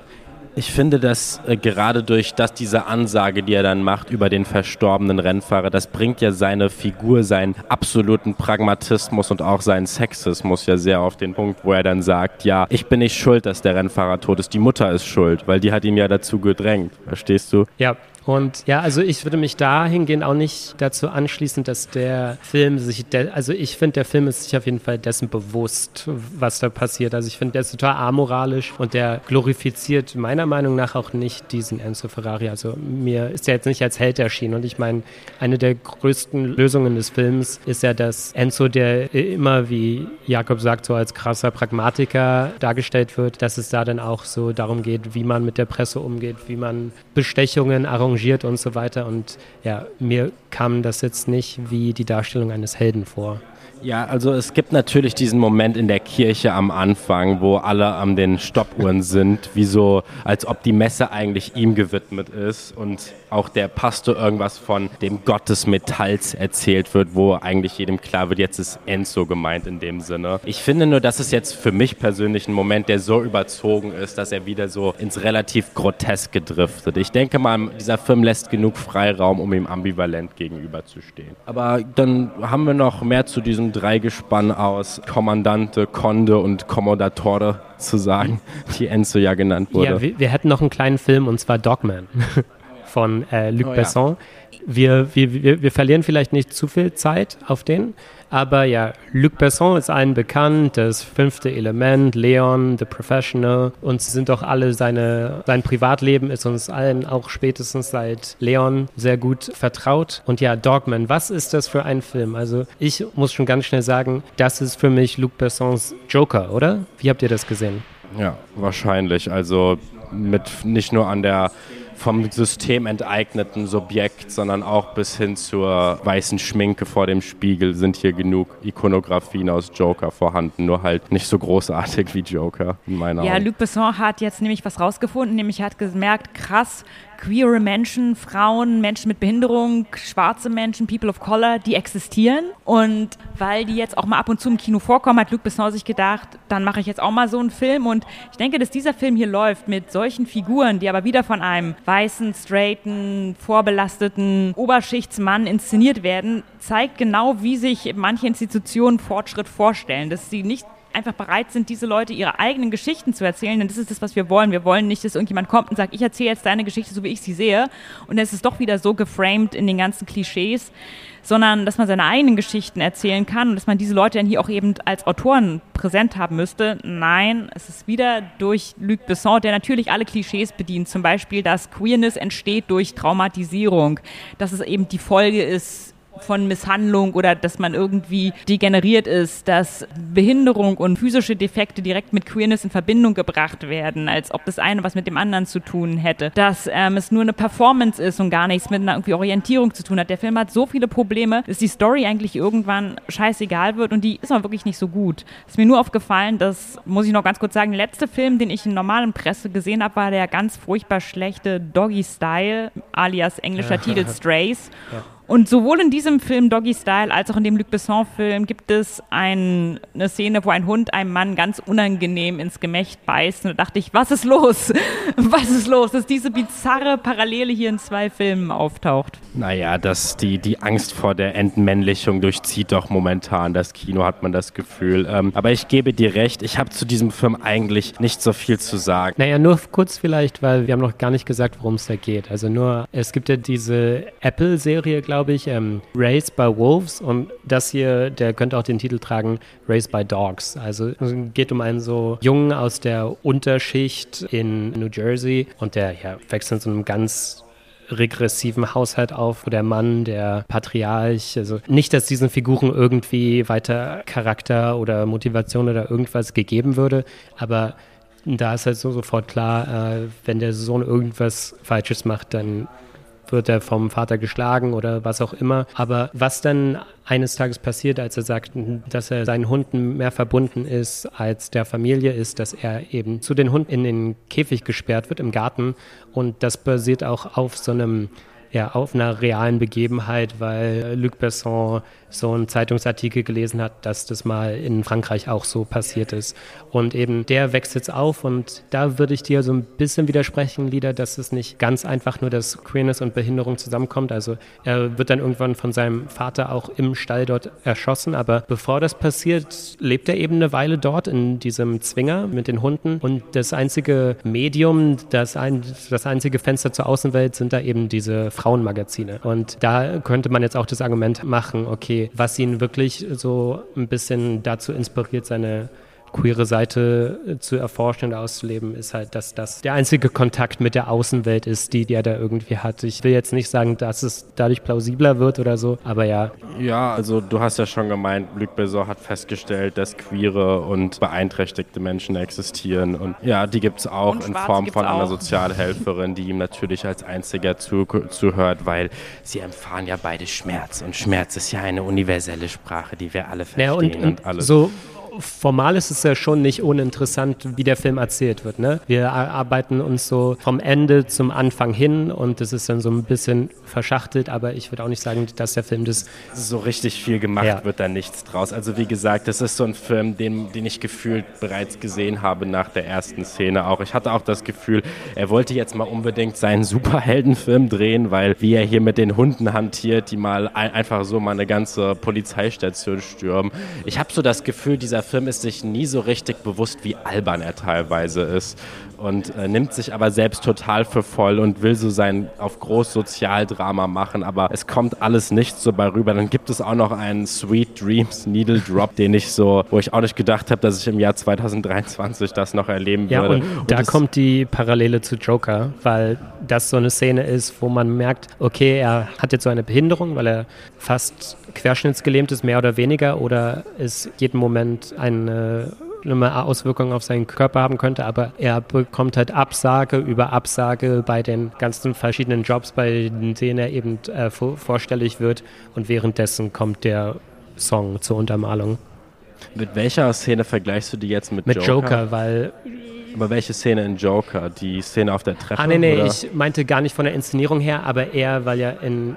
Speaker 5: Ich finde, dass äh, gerade durch das, diese Ansage, die er dann macht über den verstorbenen Rennfahrer, das bringt ja seine Figur, seinen absoluten Pragmatismus und auch seinen Sexismus ja sehr auf den Punkt, wo er dann sagt, ja, ich bin nicht schuld, dass der Rennfahrer tot ist, die Mutter ist schuld, weil die hat ihn ja dazu gedrängt. Verstehst du?
Speaker 4: Ja, und ja, also ich würde mich dahingehend auch nicht dazu anschließen, dass der Film sich, also ich finde, der Film ist sich auf jeden Fall dessen bewusst, was da passiert. Also ich finde, der ist total amoralisch und der glorifiziert meiner Meinung nach auch nicht diesen Enzo Ferrari. Also mir ist er jetzt nicht als Held erschienen. Und ich meine, eine der größten Lösungen des Films ist ja, dass Enzo, der immer, wie Jakob sagt, so als krasser Pragmatiker dargestellt wird, dass es da dann auch so darum geht, wie man mit der Presse umgeht, wie man Bestechungen arrangiert arrangiert und so weiter. Und ja, mir kam das jetzt nicht wie die Darstellung eines Helden vor.
Speaker 5: Ja, also es gibt natürlich diesen Moment in der Kirche am Anfang, wo alle an den Stoppuhren sind, wie so, als ob die Messe eigentlich ihm gewidmet ist und auch der Pastor irgendwas von dem Gott des Metalls erzählt wird, wo eigentlich jedem klar wird, jetzt ist Enzo gemeint in dem Sinne. Ich finde nur, das ist jetzt für mich persönlich ein Moment, der so überzogen ist, dass er wieder so ins relativ Groteske driftet. Ich denke mal, dieser Film lässt genug Freiraum, um ihm ambivalent gegenüberzustehen. Aber dann haben wir noch mehr zu diesem Dreigespann aus Kommandante, Conde und Commodatore zu sagen, die Enzo ja genannt wurde.
Speaker 4: Ja, wir, wir hätten noch einen kleinen Film und zwar Dogman von äh, Luc oh, Besson. Ja. Wir, wir, wir, verlieren vielleicht nicht zu viel Zeit auf den, aber ja, Luc Besson ist allen bekannt, das fünfte Element, Leon, The Professional. Und sind doch alle seine, sein Privatleben ist uns allen auch spätestens seit Leon sehr gut vertraut. Und ja, Dogman, was ist das für ein Film? Also ich muss schon ganz schnell sagen, das ist für mich Luc Bessons Joker, oder? Wie habt ihr das gesehen?
Speaker 5: Ja, wahrscheinlich. Also mit nicht nur an der vom System enteigneten Subjekt, sondern auch bis hin zur weißen Schminke vor dem Spiegel sind hier genug Ikonografien aus Joker vorhanden, nur halt nicht so großartig wie Joker in meiner
Speaker 6: Ja, Augen. Luc Besson hat jetzt nämlich was rausgefunden, nämlich hat gemerkt, krass, queere Menschen, Frauen, Menschen mit Behinderung, schwarze Menschen, People of Color, die existieren. Und weil die jetzt auch mal ab und zu im Kino vorkommen, hat Luc Besson sich gedacht, dann mache ich jetzt auch mal so einen Film. Und ich denke, dass dieser Film hier läuft mit solchen Figuren, die aber wieder von einem weißen, straighten, vorbelasteten Oberschichtsmann inszeniert werden, zeigt genau, wie sich manche Institutionen Fortschritt vorstellen. Dass sie nicht einfach bereit sind, diese Leute ihre eigenen Geschichten zu erzählen, denn das ist das, was wir wollen. Wir wollen nicht, dass irgendjemand kommt und sagt, ich erzähle jetzt deine Geschichte, so wie ich sie sehe. Und es ist doch wieder so geframed in den ganzen Klischees sondern dass man seine eigenen Geschichten erzählen kann und dass man diese Leute dann hier auch eben als Autoren präsent haben müsste. Nein, es ist wieder durch Luc Besson, der natürlich alle Klischees bedient. Zum Beispiel, dass Queerness entsteht durch Traumatisierung, dass es eben die Folge ist von Misshandlung oder dass man irgendwie degeneriert ist, dass Behinderung und physische Defekte direkt mit Queerness in Verbindung gebracht werden, als ob das eine was mit dem anderen zu tun hätte, dass ähm, es nur eine Performance ist und gar nichts mit einer irgendwie Orientierung zu tun hat. Der Film hat so viele Probleme, dass die Story eigentlich irgendwann scheißegal wird und die ist auch wirklich nicht so gut. Es ist mir nur aufgefallen, dass, muss ich noch ganz kurz sagen, der letzte Film, den ich in normalen Presse gesehen habe, war der ganz furchtbar schlechte Doggy Style, alias englischer Titel Strays. Ja. Und sowohl in diesem Film Doggy Style als auch in dem Luc Besson-Film gibt es ein, eine Szene, wo ein Hund einem Mann ganz unangenehm ins Gemächt beißt. Und da dachte ich, was ist los? Was ist los, dass diese bizarre Parallele hier in zwei Filmen auftaucht?
Speaker 5: Naja, dass die, die Angst vor der Entmännlichung durchzieht doch momentan das Kino, hat man das Gefühl. Ähm, aber ich gebe dir recht, ich habe zu diesem Film eigentlich nicht so viel zu sagen.
Speaker 4: Naja, nur kurz vielleicht, weil wir haben noch gar nicht gesagt, worum es da geht. Also nur, es gibt ja diese Apple-Serie, glaube glaube ich, ähm, Raised by Wolves und das hier, der könnte auch den Titel tragen, Raised by Dogs. Also es geht um einen so Jungen aus der Unterschicht in New Jersey und der ja, wächst in so einem ganz regressiven Haushalt auf, wo der Mann, der Patriarch, also nicht, dass diesen Figuren irgendwie weiter Charakter oder Motivation oder irgendwas gegeben würde, aber da ist halt so sofort klar, äh, wenn der Sohn irgendwas Falsches macht, dann wird er vom Vater geschlagen oder was auch immer. Aber was dann eines Tages passiert, als er sagt, dass er seinen Hunden mehr verbunden ist als der Familie, ist, dass er eben zu den Hunden in den Käfig gesperrt wird im Garten. Und das basiert auch auf so einem ja, auf einer realen Begebenheit, weil Luc Besson so einen Zeitungsartikel gelesen hat, dass das mal in Frankreich auch so passiert ist. Und eben der wächst jetzt auf und da würde ich dir so ein bisschen widersprechen, Lieder, dass es nicht ganz einfach nur, dass Queerness und Behinderung zusammenkommt. Also er wird dann irgendwann von seinem Vater auch im Stall dort erschossen, aber bevor das passiert, lebt er eben eine Weile dort in diesem Zwinger mit den Hunden und das einzige Medium, das, ein, das einzige Fenster zur Außenwelt sind da eben diese Frauenmagazine. Und da könnte man jetzt auch das Argument machen, okay, was ihn wirklich so ein bisschen dazu inspiriert, seine queere Seite äh, zu erforschen und auszuleben, ist halt, dass das der einzige Kontakt mit der Außenwelt ist, die, die er da irgendwie hat. Ich will jetzt nicht sagen, dass es dadurch plausibler wird oder so, aber ja.
Speaker 5: Ja, also du hast ja schon gemeint, Luc Besson hat festgestellt, dass queere und beeinträchtigte Menschen existieren und ja, die gibt es auch in Form von einer Sozialhelferin, die ihm natürlich als einziger zu, zuhört, weil sie erfahren ja beide Schmerz und Schmerz ist ja eine universelle Sprache, die wir alle verstehen ja, und, und, und alles.
Speaker 4: So formal ist es ja schon nicht uninteressant, wie der Film erzählt wird. Ne? Wir arbeiten uns so vom Ende zum Anfang hin und das ist dann so ein bisschen verschachtelt, aber ich würde auch nicht sagen, dass der Film das.
Speaker 5: So richtig viel gemacht ja. wird da nichts draus. Also wie gesagt, das ist so ein Film, den, den ich gefühlt bereits gesehen habe nach der ersten Szene auch. Ich hatte auch das Gefühl, er wollte jetzt mal unbedingt seinen Superheldenfilm drehen, weil wie er hier mit den Hunden hantiert, die mal ein, einfach so mal eine ganze Polizeistation stürmen. Ich habe so das Gefühl, dieser Film ist sich nie so richtig bewusst, wie albern er teilweise ist und äh, nimmt sich aber selbst total für voll und will so sein auf groß Sozialdrama machen, aber es kommt alles nicht so bei rüber. Dann gibt es auch noch einen Sweet Dreams Needle Drop, den ich so, wo ich auch nicht gedacht habe, dass ich im Jahr 2023 das noch erleben ja, würde.
Speaker 4: Und, und da kommt die Parallele zu Joker, weil das so eine Szene ist, wo man merkt, okay, er hat jetzt so eine Behinderung, weil er fast querschnittsgelähmt ist, mehr oder weniger, oder ist jeden Moment eine schlimme Auswirkungen auf seinen Körper haben könnte, aber er bekommt halt Absage über Absage bei den ganzen verschiedenen Jobs, bei denen er eben äh, vorstellig wird und währenddessen kommt der Song zur Untermalung.
Speaker 5: Mit welcher Szene vergleichst du die jetzt mit,
Speaker 4: mit
Speaker 5: Joker?
Speaker 4: Mit Joker, weil
Speaker 5: aber welche Szene in Joker? Die Szene auf der Treppe?
Speaker 4: Ah, nee, nee, oder? ich meinte gar nicht von der Inszenierung her, aber eher, weil ja in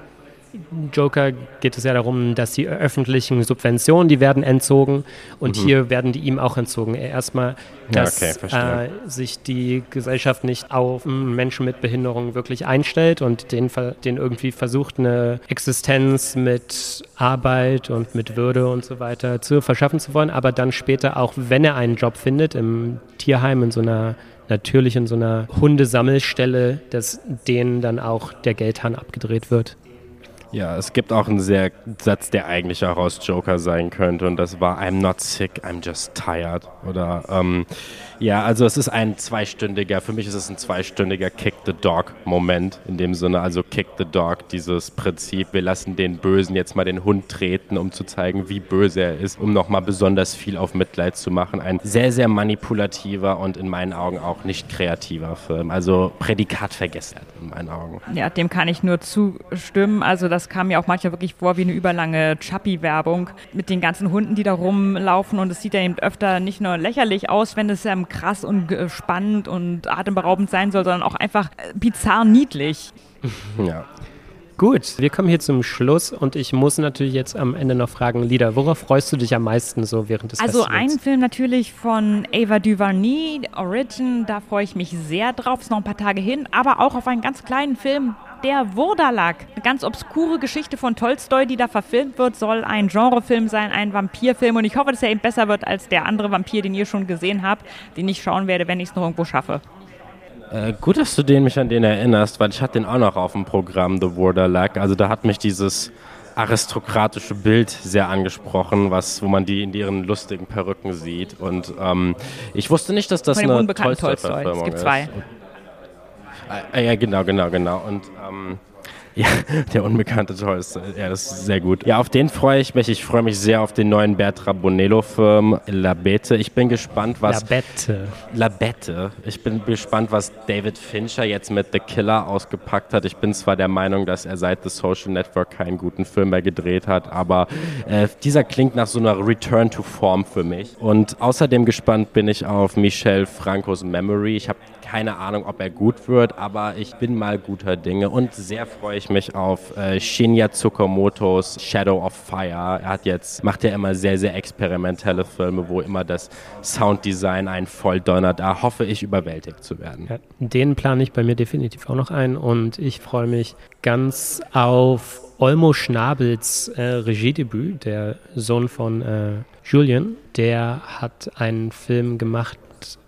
Speaker 4: Joker geht es ja darum, dass die öffentlichen Subventionen, die werden entzogen und mhm. hier werden die ihm auch entzogen. Erstmal, dass ja, okay, äh, sich die Gesellschaft nicht auf Menschen mit Behinderung wirklich einstellt und den, den irgendwie versucht, eine Existenz mit Arbeit und mit Würde und so weiter zu verschaffen zu wollen, aber dann später auch, wenn er einen Job findet, im Tierheim in so einer natürlich in so einer Hundesammelstelle, dass denen dann auch der Geldhahn abgedreht wird.
Speaker 5: Ja, es gibt auch einen sehr Satz, der eigentlich auch aus Joker sein könnte und das war I'm not sick, I'm just tired. Oder ähm, ja, also es ist ein zweistündiger, für mich ist es ein zweistündiger Kick the Dog Moment in dem Sinne, also Kick the Dog, dieses Prinzip, wir lassen den Bösen jetzt mal den Hund treten, um zu zeigen, wie böse er ist, um nochmal besonders viel auf Mitleid zu machen. Ein sehr, sehr manipulativer und in meinen Augen auch nicht kreativer Film. Also Prädikat vergessen in meinen Augen.
Speaker 6: Ja, dem kann ich nur zustimmen. Also das kam mir auch manchmal wirklich vor wie eine überlange Chappie-Werbung mit den ganzen Hunden, die da rumlaufen und es sieht ja eben öfter nicht nur lächerlich aus, wenn es krass und spannend und atemberaubend sein soll, sondern auch einfach äh, bizarr niedlich.
Speaker 4: Ja. Gut, wir kommen hier zum Schluss und ich muss natürlich jetzt am Ende noch fragen, Lieder, worauf freust du dich am meisten so während des
Speaker 6: Also
Speaker 4: Festivals?
Speaker 6: ein Film natürlich von Ava DuVernay, Origin, da freue ich mich sehr drauf, ist noch ein paar Tage hin, aber auch auf einen ganz kleinen Film, der Wurdalag. Eine ganz obskure Geschichte von Tolstoi, die da verfilmt wird, soll ein Genrefilm sein, ein Vampirfilm. Und ich hoffe, dass er eben besser wird als der andere Vampir, den ihr schon gesehen habt, den ich schauen werde, wenn ich es noch irgendwo schaffe.
Speaker 5: Äh, gut, dass du den mich an den erinnerst, weil ich hatte den auch noch auf dem Programm, The Wurdalag. Also da hat mich dieses aristokratische Bild sehr angesprochen, was, wo man die in ihren lustigen Perücken sieht. Und ähm, ich wusste nicht, dass das eine Tolstoi-Verfilmung ist. Es gibt zwei. Ah, ja, genau, genau, genau. Und ähm, ja, der unbekannte Tor ist, ja, das ist sehr gut. Ja, auf den freue ich mich. Ich freue mich sehr auf den neuen Bertrand Bonello-Film La Bete. Ich bin gespannt, was...
Speaker 4: La Bete.
Speaker 5: La Bete. Ich bin gespannt, was David Fincher jetzt mit The Killer ausgepackt hat. Ich bin zwar der Meinung, dass er seit The Social Network keinen guten Film mehr gedreht hat, aber äh, dieser klingt nach so einer Return to Form für mich. Und außerdem gespannt bin ich auf Michel Francos Memory. Ich habe keine Ahnung, ob er gut wird, aber ich bin mal guter Dinge und sehr freue ich mich auf äh, Shinya Tsukamotos Shadow of Fire. Er hat jetzt, macht ja immer sehr, sehr experimentelle Filme, wo immer das Sounddesign einen voll donnert. Da hoffe ich, überwältigt zu werden. Ja,
Speaker 4: den plane ich bei mir definitiv auch noch ein und ich freue mich ganz auf Olmo Schnabels äh, Regiedebüt, der Sohn von äh, Julian. Der hat einen Film gemacht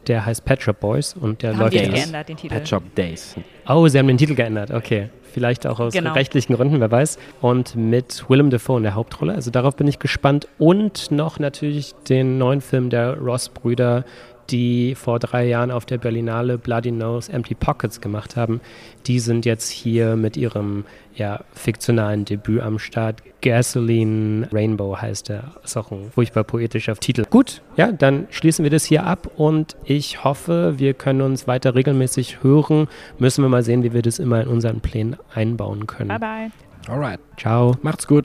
Speaker 4: der heißt Pet Shop Boys und der
Speaker 6: haben
Speaker 4: läuft
Speaker 6: die jetzt geändert, den Titel.
Speaker 5: Pet Shop Days.
Speaker 4: Oh, sie haben den Titel geändert, okay. Vielleicht auch aus genau. rechtlichen Gründen, wer weiß. Und mit Willem Dafoe in der Hauptrolle. Also darauf bin ich gespannt. Und noch natürlich den neuen Film der Ross-Brüder, die vor drei Jahren auf der Berlinale Bloody Nose Empty Pockets gemacht haben, die sind jetzt hier mit ihrem ja, fiktionalen Debüt am Start. Gasoline Rainbow heißt der. Ist auch ein furchtbar poetischer Titel. Gut, ja, dann schließen wir das hier ab und ich hoffe, wir können uns weiter regelmäßig hören. Müssen wir mal sehen, wie wir das immer in unseren Plänen einbauen können.
Speaker 6: Bye bye.
Speaker 5: Alright.
Speaker 4: Ciao.
Speaker 5: Macht's gut.